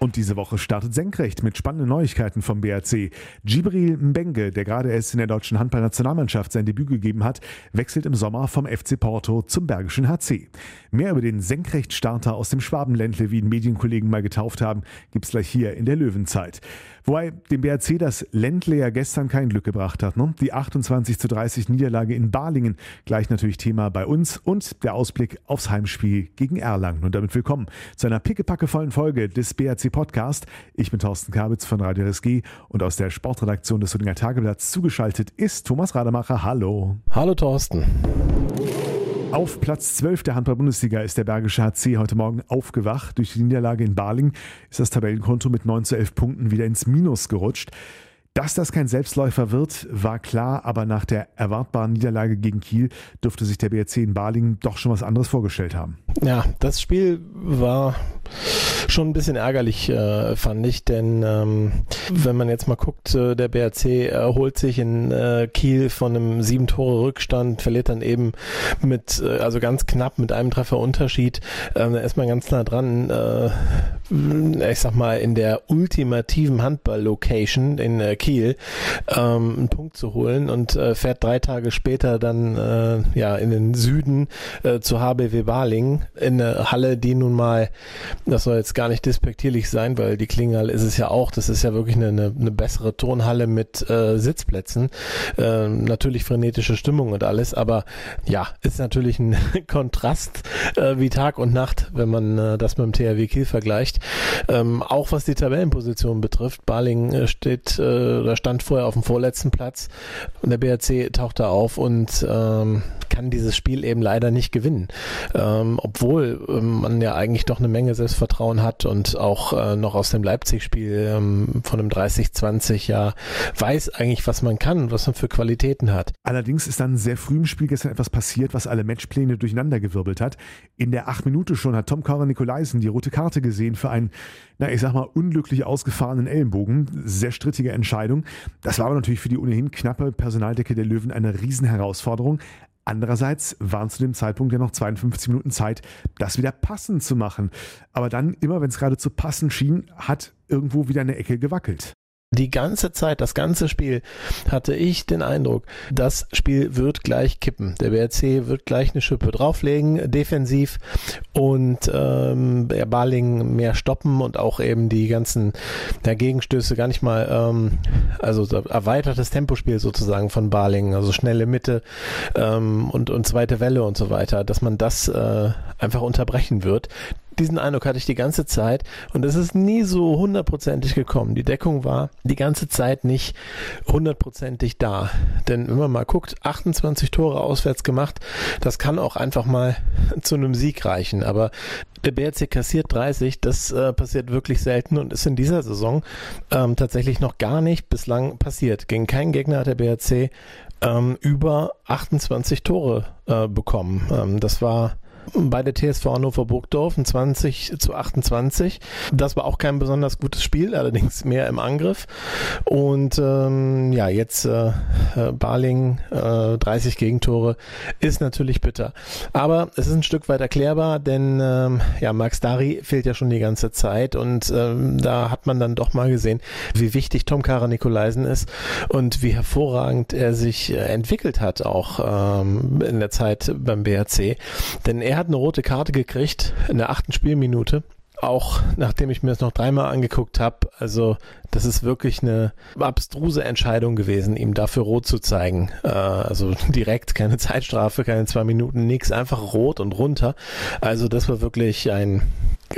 Und diese Woche startet senkrecht mit spannenden Neuigkeiten vom BRC. Gibril Mbenge, der gerade erst in der deutschen Handballnationalmannschaft sein Debüt gegeben hat, wechselt im Sommer vom FC Porto zum Bergischen HC. Mehr über den Senkrechtstarter aus dem Schwabenländle, wie ihn Medienkollegen mal getauft haben, gibt's gleich hier in der Löwenzeit. Wobei dem BRC das Ländle ja gestern kein Glück gebracht hat. Ne? Die 28 zu 30 Niederlage in Balingen, gleich natürlich Thema bei uns und der Ausblick aufs Heimspiel gegen Erlangen. Und damit willkommen zu einer pickepackevollen Folge des BRC Podcast. Ich bin Thorsten Kabitz von Radio RSG und aus der Sportredaktion des Solinger Tageblatts zugeschaltet ist Thomas Rademacher. Hallo. Hallo Thorsten. Auf Platz 12 der Handball-Bundesliga ist der Bergische HC heute Morgen aufgewacht. Durch die Niederlage in Baling ist das Tabellenkonto mit 9 zu 11 Punkten wieder ins Minus gerutscht. Dass das kein Selbstläufer wird, war klar, aber nach der erwartbaren Niederlage gegen Kiel dürfte sich der BRC in Balingen doch schon was anderes vorgestellt haben. Ja, das Spiel war schon ein bisschen ärgerlich, äh, fand ich, denn ähm, wenn man jetzt mal guckt, äh, der BRC erholt sich in äh, Kiel von einem sieben Tore Rückstand, verliert dann eben mit, äh, also ganz knapp mit einem Treffer Unterschied, ähm, da ist man ganz nah dran, äh, ich sag mal, in der ultimativen Handball-Location in äh, Kiel ähm, einen Punkt zu holen und äh, fährt drei Tage später dann äh, ja in den Süden äh, zu HBW Baling in eine Halle, die nun mal, das soll jetzt gar nicht despektierlich sein, weil die Klingerhalle ist es ja auch, das ist ja wirklich eine, eine, eine bessere Turnhalle mit äh, Sitzplätzen, äh, natürlich frenetische Stimmung und alles, aber ja, ist natürlich ein Kontrast äh, wie Tag und Nacht, wenn man äh, das mit dem THW Kiel vergleicht. Ähm, auch was die Tabellenposition betrifft, Baling äh, steht äh, oder stand vorher auf dem vorletzten Platz. Und der BRC taucht da auf und ähm, kann dieses Spiel eben leider nicht gewinnen. Ähm, obwohl ähm, man ja eigentlich doch eine Menge Selbstvertrauen hat und auch äh, noch aus dem Leipzig-Spiel ähm, von einem 30-20 ja weiß eigentlich, was man kann und was man für Qualitäten hat. Allerdings ist dann sehr früh im Spiel gestern etwas passiert, was alle Matchpläne durcheinandergewirbelt hat. In der acht Minute schon hat Tom Kara Nikolaisen die rote Karte gesehen für einen, na ich sag mal, unglücklich ausgefahrenen Ellenbogen. Sehr strittige Entscheidung. Das war aber natürlich für die ohnehin knappe Personaldecke der Löwen eine Riesenherausforderung. Andererseits waren zu dem Zeitpunkt ja noch 52 Minuten Zeit, das wieder passend zu machen. Aber dann, immer wenn es gerade zu passen schien, hat irgendwo wieder eine Ecke gewackelt. Die ganze Zeit, das ganze Spiel, hatte ich den Eindruck, das Spiel wird gleich kippen. Der BRC wird gleich eine Schippe drauflegen, defensiv und ähm, der Baling mehr stoppen und auch eben die ganzen der Gegenstöße gar nicht mal, ähm, also erweitertes Tempospiel sozusagen von Baling, also schnelle Mitte ähm, und, und zweite Welle und so weiter, dass man das äh, einfach unterbrechen wird diesen Eindruck hatte ich die ganze Zeit und es ist nie so hundertprozentig gekommen. Die Deckung war die ganze Zeit nicht hundertprozentig da. Denn wenn man mal guckt, 28 Tore auswärts gemacht, das kann auch einfach mal zu einem Sieg reichen. Aber der BRC kassiert 30, das äh, passiert wirklich selten und ist in dieser Saison ähm, tatsächlich noch gar nicht bislang passiert. Gegen keinen Gegner hat der BRC ähm, über 28 Tore äh, bekommen. Ähm, das war bei der TSV Hannover Burgdorf, 20 zu 28. Das war auch kein besonders gutes Spiel, allerdings mehr im Angriff. Und ähm, ja, jetzt äh, äh Barling, äh, 30 Gegentore, ist natürlich bitter. Aber es ist ein Stück weit erklärbar, denn ähm, ja, Max Dari fehlt ja schon die ganze Zeit und ähm, da hat man dann doch mal gesehen, wie wichtig Tom Kara Nikolaisen ist und wie hervorragend er sich äh, entwickelt hat, auch ähm, in der Zeit beim BRC. Denn er hat eine rote Karte gekriegt in der achten Spielminute. Auch nachdem ich mir das noch dreimal angeguckt habe, also das ist wirklich eine abstruse Entscheidung gewesen, ihm dafür rot zu zeigen. Äh, also direkt keine Zeitstrafe, keine zwei Minuten, nix, einfach rot und runter. Also das war wirklich ein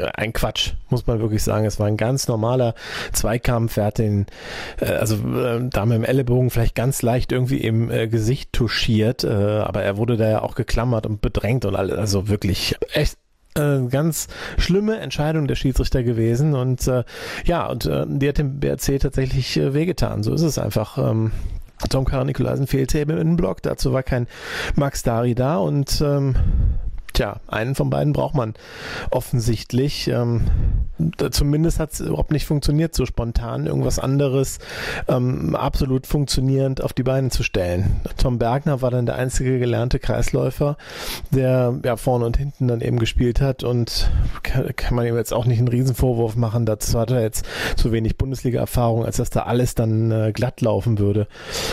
ein Quatsch, muss man wirklich sagen. Es war ein ganz normaler Zweikampf. Er hat den, äh, also äh, da mit dem Ellenbogen vielleicht ganz leicht irgendwie im äh, Gesicht touchiert, äh, aber er wurde da ja auch geklammert und bedrängt und alles. Also wirklich echt äh, ganz schlimme Entscheidung der Schiedsrichter gewesen und äh, ja, und äh, die hat dem BRC tatsächlich äh, wehgetan. So ist es einfach. Ähm, Tom Karl Nikolaisen fehlte eben im Block, dazu war kein Max Dari da und ähm, Tja, einen von beiden braucht man offensichtlich. Ähm, zumindest hat es überhaupt nicht funktioniert, so spontan irgendwas anderes ähm, absolut funktionierend auf die Beine zu stellen. Tom Bergner war dann der einzige gelernte Kreisläufer, der ja vorne und hinten dann eben gespielt hat und kann, kann man ihm jetzt auch nicht einen Riesenvorwurf machen. Dazu hat er jetzt zu wenig Bundesliga-Erfahrung, als dass da alles dann äh, glatt laufen würde.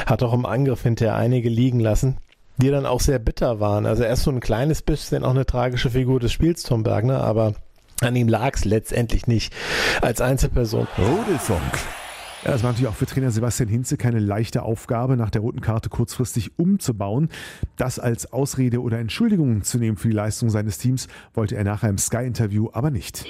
Hat auch im Angriff hinterher einige liegen lassen die dann auch sehr bitter waren. Also er ist so ein kleines bisschen auch eine tragische Figur des Spiels, Tom Bergner, aber an ihm lag es letztendlich nicht als Einzelperson. Rudelfunk. Ja, das war natürlich auch für Trainer Sebastian Hinze keine leichte Aufgabe, nach der roten Karte kurzfristig umzubauen. Das als Ausrede oder Entschuldigung zu nehmen für die Leistung seines Teams, wollte er nachher im Sky-Interview aber nicht.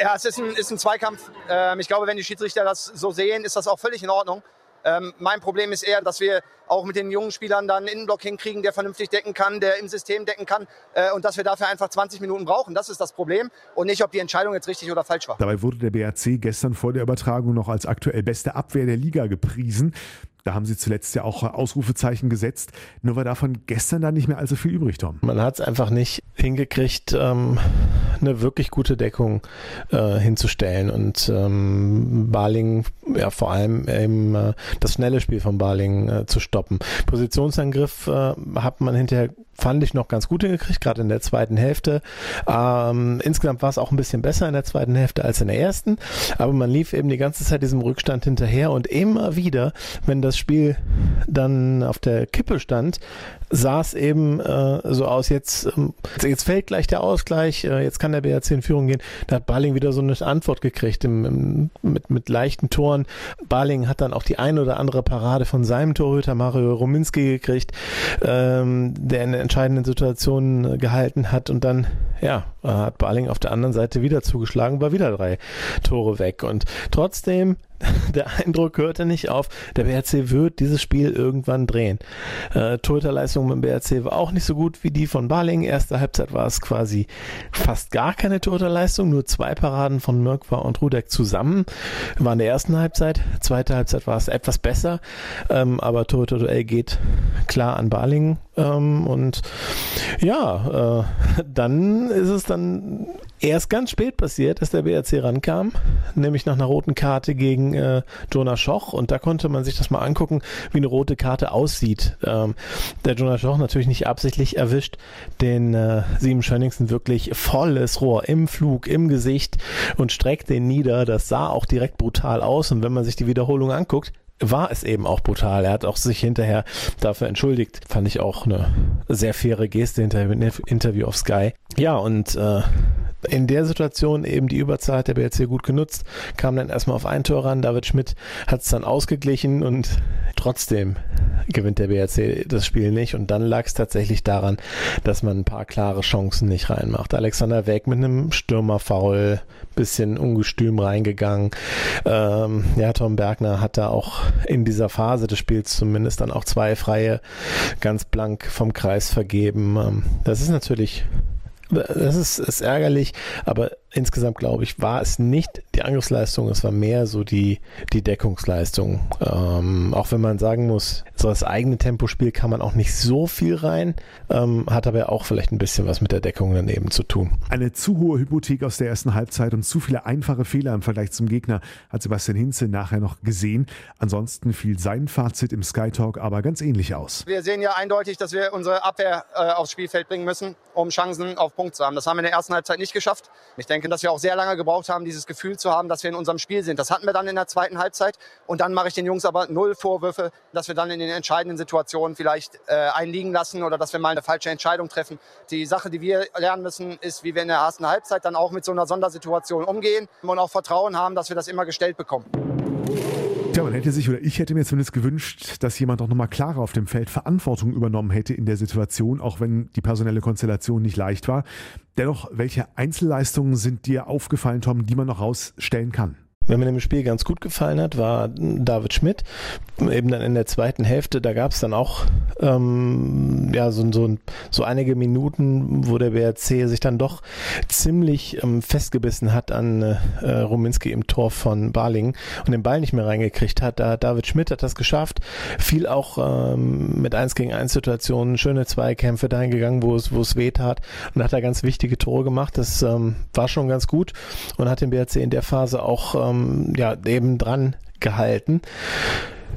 Ja, es ist ein, ist ein Zweikampf. Ähm, ich glaube, wenn die Schiedsrichter das so sehen, ist das auch völlig in Ordnung. Ähm, mein Problem ist eher, dass wir auch mit den jungen Spielern dann einen Innenblock hinkriegen, der vernünftig decken kann, der im System decken kann äh, und dass wir dafür einfach 20 Minuten brauchen. Das ist das Problem und nicht, ob die Entscheidung jetzt richtig oder falsch war. Dabei wurde der BRC gestern vor der Übertragung noch als aktuell beste Abwehr der Liga gepriesen. Da haben sie zuletzt ja auch Ausrufezeichen gesetzt. Nur war davon gestern da nicht mehr allzu viel übrig, Tom. Man hat es einfach nicht hingekriegt, ähm, eine wirklich gute Deckung äh, hinzustellen. Und ähm, Barling, ja vor allem eben äh, das schnelle Spiel von Barling äh, zu stoppen. Positionsangriff äh, hat man hinterher fand ich noch ganz gut hingekriegt, gerade in der zweiten Hälfte. Ähm, insgesamt war es auch ein bisschen besser in der zweiten Hälfte als in der ersten, aber man lief eben die ganze Zeit diesem Rückstand hinterher und immer wieder, wenn das Spiel dann auf der Kippe stand, sah es eben äh, so aus, jetzt, ähm, jetzt fällt gleich der Ausgleich, äh, jetzt kann der BRC in Führung gehen. Da hat Barling wieder so eine Antwort gekriegt im, im, mit, mit leichten Toren. Barling hat dann auch die ein oder andere Parade von seinem Torhüter Mario Rominski gekriegt, ähm, der in entscheidenden Situationen äh, gehalten hat und dann, ja, hat Barling auf der anderen Seite wieder zugeschlagen, war wieder drei Tore weg. Und trotzdem der Eindruck hörte nicht auf. Der BRC wird dieses Spiel irgendwann drehen. Äh, Torhüterleistung beim BRC war auch nicht so gut wie die von Barling. Erste Halbzeit war es quasi fast gar keine Torhüterleistung, nur zwei Paraden von Mirkwa und Rudek zusammen. War in der ersten Halbzeit. Zweite Halbzeit war es etwas besser, ähm, aber Torhüter-Duell geht klar an Barling. Ähm, und ja, äh, dann ist es dann erst ganz spät passiert, dass der BRC rankam, nämlich nach einer roten Karte gegen äh, Jonah Schoch und da konnte man sich das mal angucken, wie eine rote Karte aussieht. Ähm, der Jonah Schoch natürlich nicht absichtlich erwischt, den äh, Sieben Schönningsen wirklich volles Rohr im Flug, im Gesicht und streckt den nieder. Das sah auch direkt brutal aus und wenn man sich die Wiederholung anguckt, war es eben auch brutal. Er hat auch sich hinterher dafür entschuldigt. Fand ich auch eine sehr faire Geste hinterher im Interview auf Sky. Ja, und äh, in der Situation eben die Überzahl hat der BRC gut genutzt, kam dann erstmal auf ein Tor ran. David Schmidt hat es dann ausgeglichen und trotzdem gewinnt der BRC das Spiel nicht. Und dann lag es tatsächlich daran, dass man ein paar klare Chancen nicht reinmacht. Alexander Weg mit einem Stürmerfoul, bisschen ungestüm reingegangen. Ähm, ja, Tom Bergner hat da auch in dieser Phase des Spiels zumindest dann auch zwei freie ganz blank vom Kreis vergeben. Ähm, das ist natürlich das ist, ist ärgerlich, aber insgesamt glaube ich, war es nicht die Angriffsleistung, es war mehr so die, die Deckungsleistung. Ähm, auch wenn man sagen muss, so das eigene Tempospiel kann man auch nicht so viel rein, ähm, hat aber auch vielleicht ein bisschen was mit der Deckung daneben zu tun. Eine zu hohe Hypothek aus der ersten Halbzeit und zu viele einfache Fehler im Vergleich zum Gegner hat Sebastian Hinze nachher noch gesehen. Ansonsten fiel sein Fazit im Sky Talk aber ganz ähnlich aus. Wir sehen ja eindeutig, dass wir unsere Abwehr äh, aufs Spielfeld bringen müssen, um Chancen auf Punkt zu haben. Das haben wir in der ersten Halbzeit nicht geschafft. Ich denke, dass wir auch sehr lange gebraucht haben, dieses Gefühl zu haben, dass wir in unserem Spiel sind. Das hatten wir dann in der zweiten Halbzeit. Und dann mache ich den Jungs aber null Vorwürfe, dass wir dann in den entscheidenden Situationen vielleicht äh, einliegen lassen oder dass wir mal eine falsche Entscheidung treffen. Die Sache, die wir lernen müssen, ist, wie wir in der ersten Halbzeit dann auch mit so einer Sondersituation umgehen und auch Vertrauen haben, dass wir das immer gestellt bekommen. Tja, man hätte sich oder ich hätte mir zumindest gewünscht, dass jemand auch nochmal klarer auf dem Feld Verantwortung übernommen hätte in der Situation, auch wenn die personelle Konstellation nicht leicht war. Dennoch, welche Einzelleistungen sind dir aufgefallen, Tom, die man noch rausstellen kann? Wer mir im Spiel ganz gut gefallen hat, war David Schmidt. Eben dann in der zweiten Hälfte, da gab es dann auch ähm, ja, so, so, so einige Minuten, wo der BRC sich dann doch ziemlich ähm, festgebissen hat an äh, Ruminski im Tor von Barling und den Ball nicht mehr reingekriegt hat. Da David Schmidt hat das geschafft, viel auch ähm, mit 1 gegen 1 Situationen, schöne Zweikämpfe dahin gegangen, wo es, wo es weh tat und hat da ganz wichtige Tore gemacht. Das ähm, war schon ganz gut und hat den BRC in der Phase auch ähm, ja, eben dran gehalten.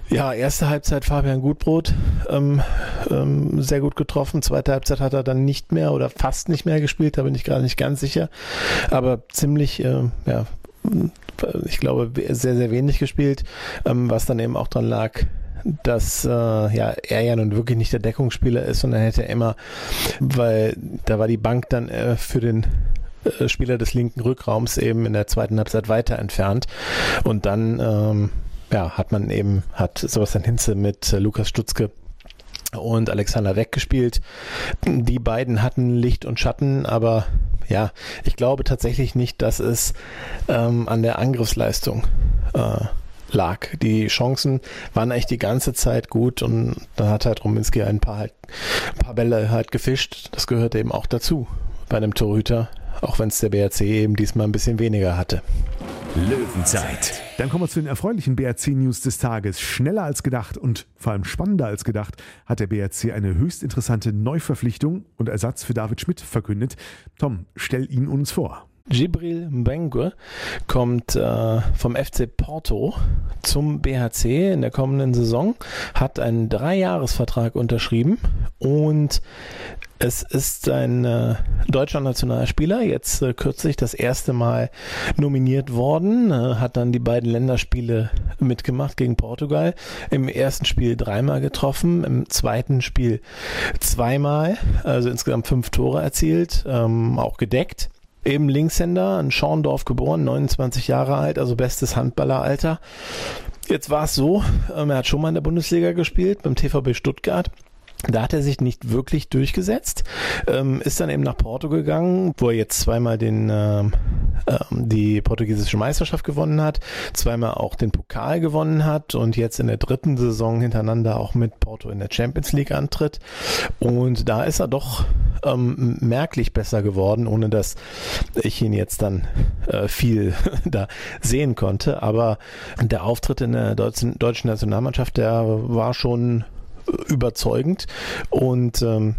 Ja, erste Halbzeit Fabian Gutbrot ähm, ähm, sehr gut getroffen. Zweite Halbzeit hat er dann nicht mehr oder fast nicht mehr gespielt, da bin ich gerade nicht ganz sicher. Aber ziemlich, äh, ja, ich glaube, sehr, sehr wenig gespielt, ähm, was dann eben auch dran lag, dass äh, ja, er ja nun wirklich nicht der Deckungsspieler ist, sondern hätte er immer, weil da war die Bank dann äh, für den Spieler des linken Rückraums eben in der zweiten Halbzeit weiter entfernt. Und dann ähm, ja, hat man eben, hat Sebastian Hinze mit äh, Lukas Stutzke und Alexander weggespielt. Die beiden hatten Licht und Schatten, aber ja, ich glaube tatsächlich nicht, dass es ähm, an der Angriffsleistung äh, lag. Die Chancen waren eigentlich die ganze Zeit gut und dann hat halt Ruminski ein paar, halt, ein paar Bälle halt gefischt. Das gehört eben auch dazu bei einem Torhüter auch wenn es der BRC eben diesmal ein bisschen weniger hatte. Löwenzeit. Dann kommen wir zu den erfreulichen BRC-News des Tages. Schneller als gedacht und vor allem spannender als gedacht hat der BRC eine höchst interessante Neuverpflichtung und Ersatz für David Schmidt verkündet. Tom, stell ihn uns vor. Gibril Mbengue kommt äh, vom FC Porto zum BHC in der kommenden Saison, hat einen Dreijahresvertrag unterschrieben und es ist ein äh, deutscher Nationalspieler, jetzt äh, kürzlich das erste Mal nominiert worden, äh, hat dann die beiden Länderspiele mitgemacht gegen Portugal. Im ersten Spiel dreimal getroffen, im zweiten Spiel zweimal, also insgesamt fünf Tore erzielt, ähm, auch gedeckt eben Linkshänder, in Schorndorf geboren, 29 Jahre alt, also bestes Handballeralter. Jetzt war es so, ähm, er hat schon mal in der Bundesliga gespielt, beim TVB Stuttgart. Da hat er sich nicht wirklich durchgesetzt, ähm, ist dann eben nach Porto gegangen, wo er jetzt zweimal den, ähm, ähm, die portugiesische Meisterschaft gewonnen hat, zweimal auch den Pokal gewonnen hat und jetzt in der dritten Saison hintereinander auch mit Porto in der Champions League antritt. Und da ist er doch ähm, merklich besser geworden, ohne dass ich ihn jetzt dann äh, viel da sehen konnte. Aber der Auftritt in der deutschen, deutschen Nationalmannschaft, der war schon überzeugend. Und ähm,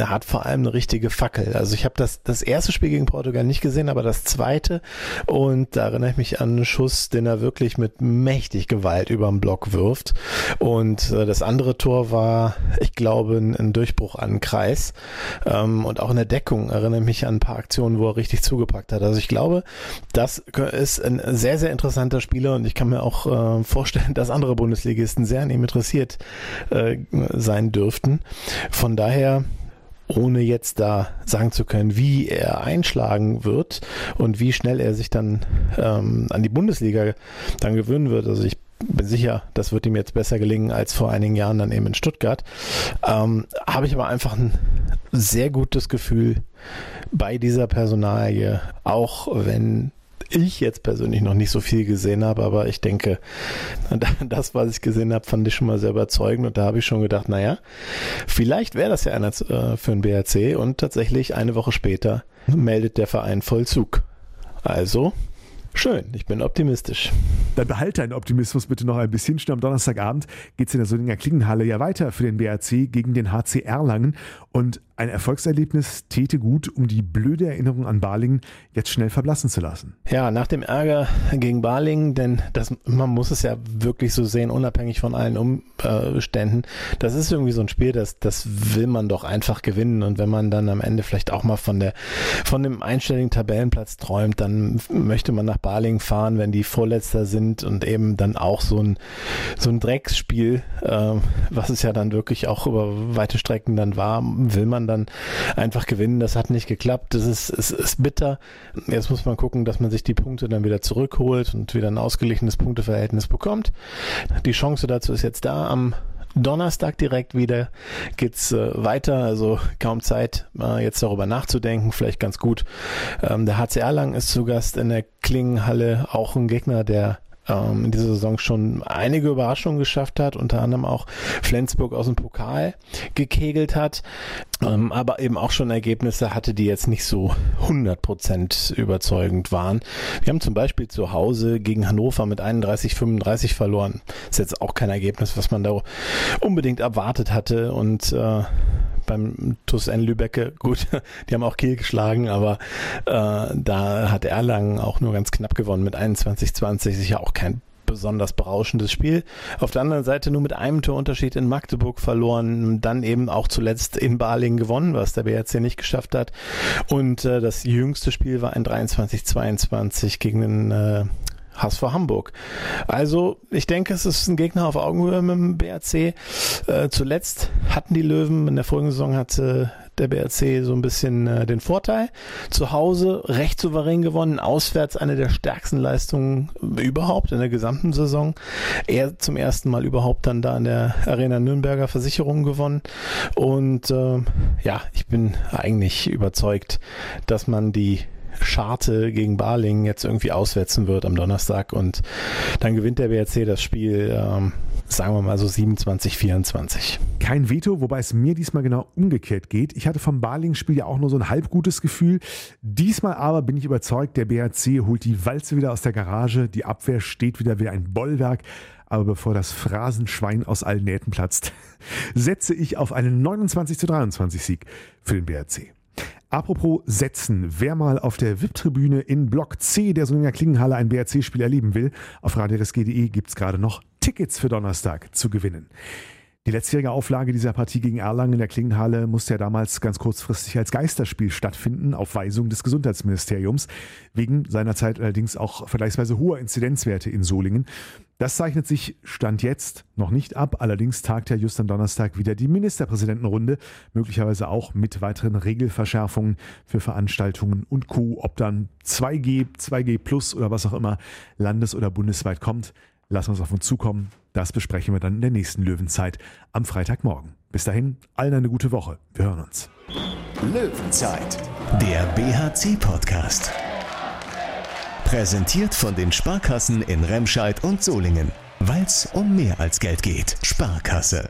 hat vor allem eine richtige Fackel. Also ich habe das, das erste Spiel gegen Portugal nicht gesehen, aber das zweite und da erinnere ich mich an einen Schuss, den er wirklich mit mächtig Gewalt über den Block wirft. Und äh, das andere Tor war, ich glaube, ein, ein Durchbruch an Kreis. Ähm, und auch in der Deckung erinnere ich mich an ein paar Aktionen, wo er richtig zugepackt hat. Also ich glaube, das ist ein sehr, sehr interessanter Spieler und ich kann mir auch äh, vorstellen, dass andere Bundesligisten sehr an ihm interessiert äh, sein dürften. Von daher ohne jetzt da sagen zu können, wie er einschlagen wird und wie schnell er sich dann ähm, an die Bundesliga dann gewöhnen wird. Also ich bin sicher, das wird ihm jetzt besser gelingen als vor einigen Jahren dann eben in Stuttgart. Ähm, Habe ich aber einfach ein sehr gutes Gefühl bei dieser Personalie, auch wenn ich jetzt persönlich noch nicht so viel gesehen habe, aber ich denke, das, was ich gesehen habe, fand ich schon mal sehr überzeugend und da habe ich schon gedacht, naja, vielleicht wäre das ja einer äh, für den BRC und tatsächlich eine Woche später meldet der Verein Vollzug. Also, Schön, ich bin optimistisch. Dann behalte deinen Optimismus bitte noch ein bisschen. Schon am Donnerstagabend geht es in der Solinger Klingenhalle ja weiter für den BRC gegen den HC Erlangen. Und ein Erfolgserlebnis täte gut, um die blöde Erinnerung an Balingen jetzt schnell verblassen zu lassen. Ja, nach dem Ärger gegen Balingen, denn das, man muss es ja wirklich so sehen, unabhängig von allen Umständen. Das ist irgendwie so ein Spiel, das, das will man doch einfach gewinnen. Und wenn man dann am Ende vielleicht auch mal von der, von dem einstelligen Tabellenplatz träumt, dann möchte man nach Balingen fahren, wenn die Vorletzter sind und eben dann auch so ein, so ein Drecksspiel, äh, was es ja dann wirklich auch über weite Strecken dann war, will man dann einfach gewinnen. Das hat nicht geklappt. Das ist, ist, ist bitter. Jetzt muss man gucken, dass man sich die Punkte dann wieder zurückholt und wieder ein ausgeglichenes Punkteverhältnis bekommt. Die Chance dazu ist jetzt da am Donnerstag direkt wieder geht's äh, weiter, also kaum Zeit, äh, jetzt darüber nachzudenken, vielleicht ganz gut. Ähm, der HCR Lang ist zu Gast in der Klingenhalle, auch ein Gegner, der ähm, in dieser Saison schon einige Überraschungen geschafft hat, unter anderem auch Flensburg aus dem Pokal gekegelt hat, ähm, aber eben auch schon Ergebnisse hatte, die jetzt nicht so 100% überzeugend waren. Wir haben zum Beispiel zu Hause gegen Hannover mit 31, 35 verloren. Ist jetzt auch kein Ergebnis, was man da unbedingt erwartet hatte und äh, beim TuS N Lübecke, gut, die haben auch Kiel geschlagen, aber äh, da hat Erlangen auch nur ganz knapp gewonnen mit 21-20, sicher auch kein besonders berauschendes Spiel. Auf der anderen Seite nur mit einem Torunterschied in Magdeburg verloren, dann eben auch zuletzt in Balingen gewonnen, was der BRC nicht geschafft hat. Und äh, das jüngste Spiel war ein 23-22 gegen den äh, HSV Hamburg. Also ich denke, es ist ein Gegner auf Augenhöhe mit dem BRC. Äh, zuletzt hatten die Löwen, in der vorigen Saison hatte der BRC so ein bisschen äh, den Vorteil. Zu Hause recht souverän gewonnen, auswärts eine der stärksten Leistungen überhaupt in der gesamten Saison. Er zum ersten Mal überhaupt dann da in der Arena Nürnberger Versicherung gewonnen. Und äh, ja, ich bin eigentlich überzeugt, dass man die Scharte gegen Barling jetzt irgendwie auswetzen wird am Donnerstag und dann gewinnt der BRC das Spiel, ähm, sagen wir mal so 27, 24. Kein Veto, wobei es mir diesmal genau umgekehrt geht. Ich hatte vom Barling-Spiel ja auch nur so ein halb gutes Gefühl. Diesmal aber bin ich überzeugt, der BRC holt die Walze wieder aus der Garage, die Abwehr steht wieder wie ein Bollwerk. Aber bevor das Phrasenschwein aus allen Nähten platzt, setze ich auf einen 29 zu 23 Sieg für den BRC. Apropos Setzen, wer mal auf der VIP-Tribüne in Block C der Solinger Klingenhalle ein BRC-Spiel erleben will, auf radioresg.de gibt es gerade noch Tickets für Donnerstag zu gewinnen. Die letztjährige Auflage dieser Partie gegen Erlangen in der Klingenhalle musste ja damals ganz kurzfristig als Geisterspiel stattfinden, auf Weisung des Gesundheitsministeriums, wegen seinerzeit allerdings auch vergleichsweise hoher Inzidenzwerte in Solingen. Das zeichnet sich Stand jetzt noch nicht ab, allerdings tagt ja just am Donnerstag wieder die Ministerpräsidentenrunde, möglicherweise auch mit weiteren Regelverschärfungen für Veranstaltungen und Co., ob dann 2G, 2G Plus oder was auch immer landes- oder bundesweit kommt. Lassen wir uns auf uns zukommen. Das besprechen wir dann in der nächsten Löwenzeit am Freitagmorgen. Bis dahin, allen eine gute Woche. Wir hören uns. Löwenzeit, der BHC-Podcast. Präsentiert von den Sparkassen in Remscheid und Solingen. Weil es um mehr als Geld geht. Sparkasse.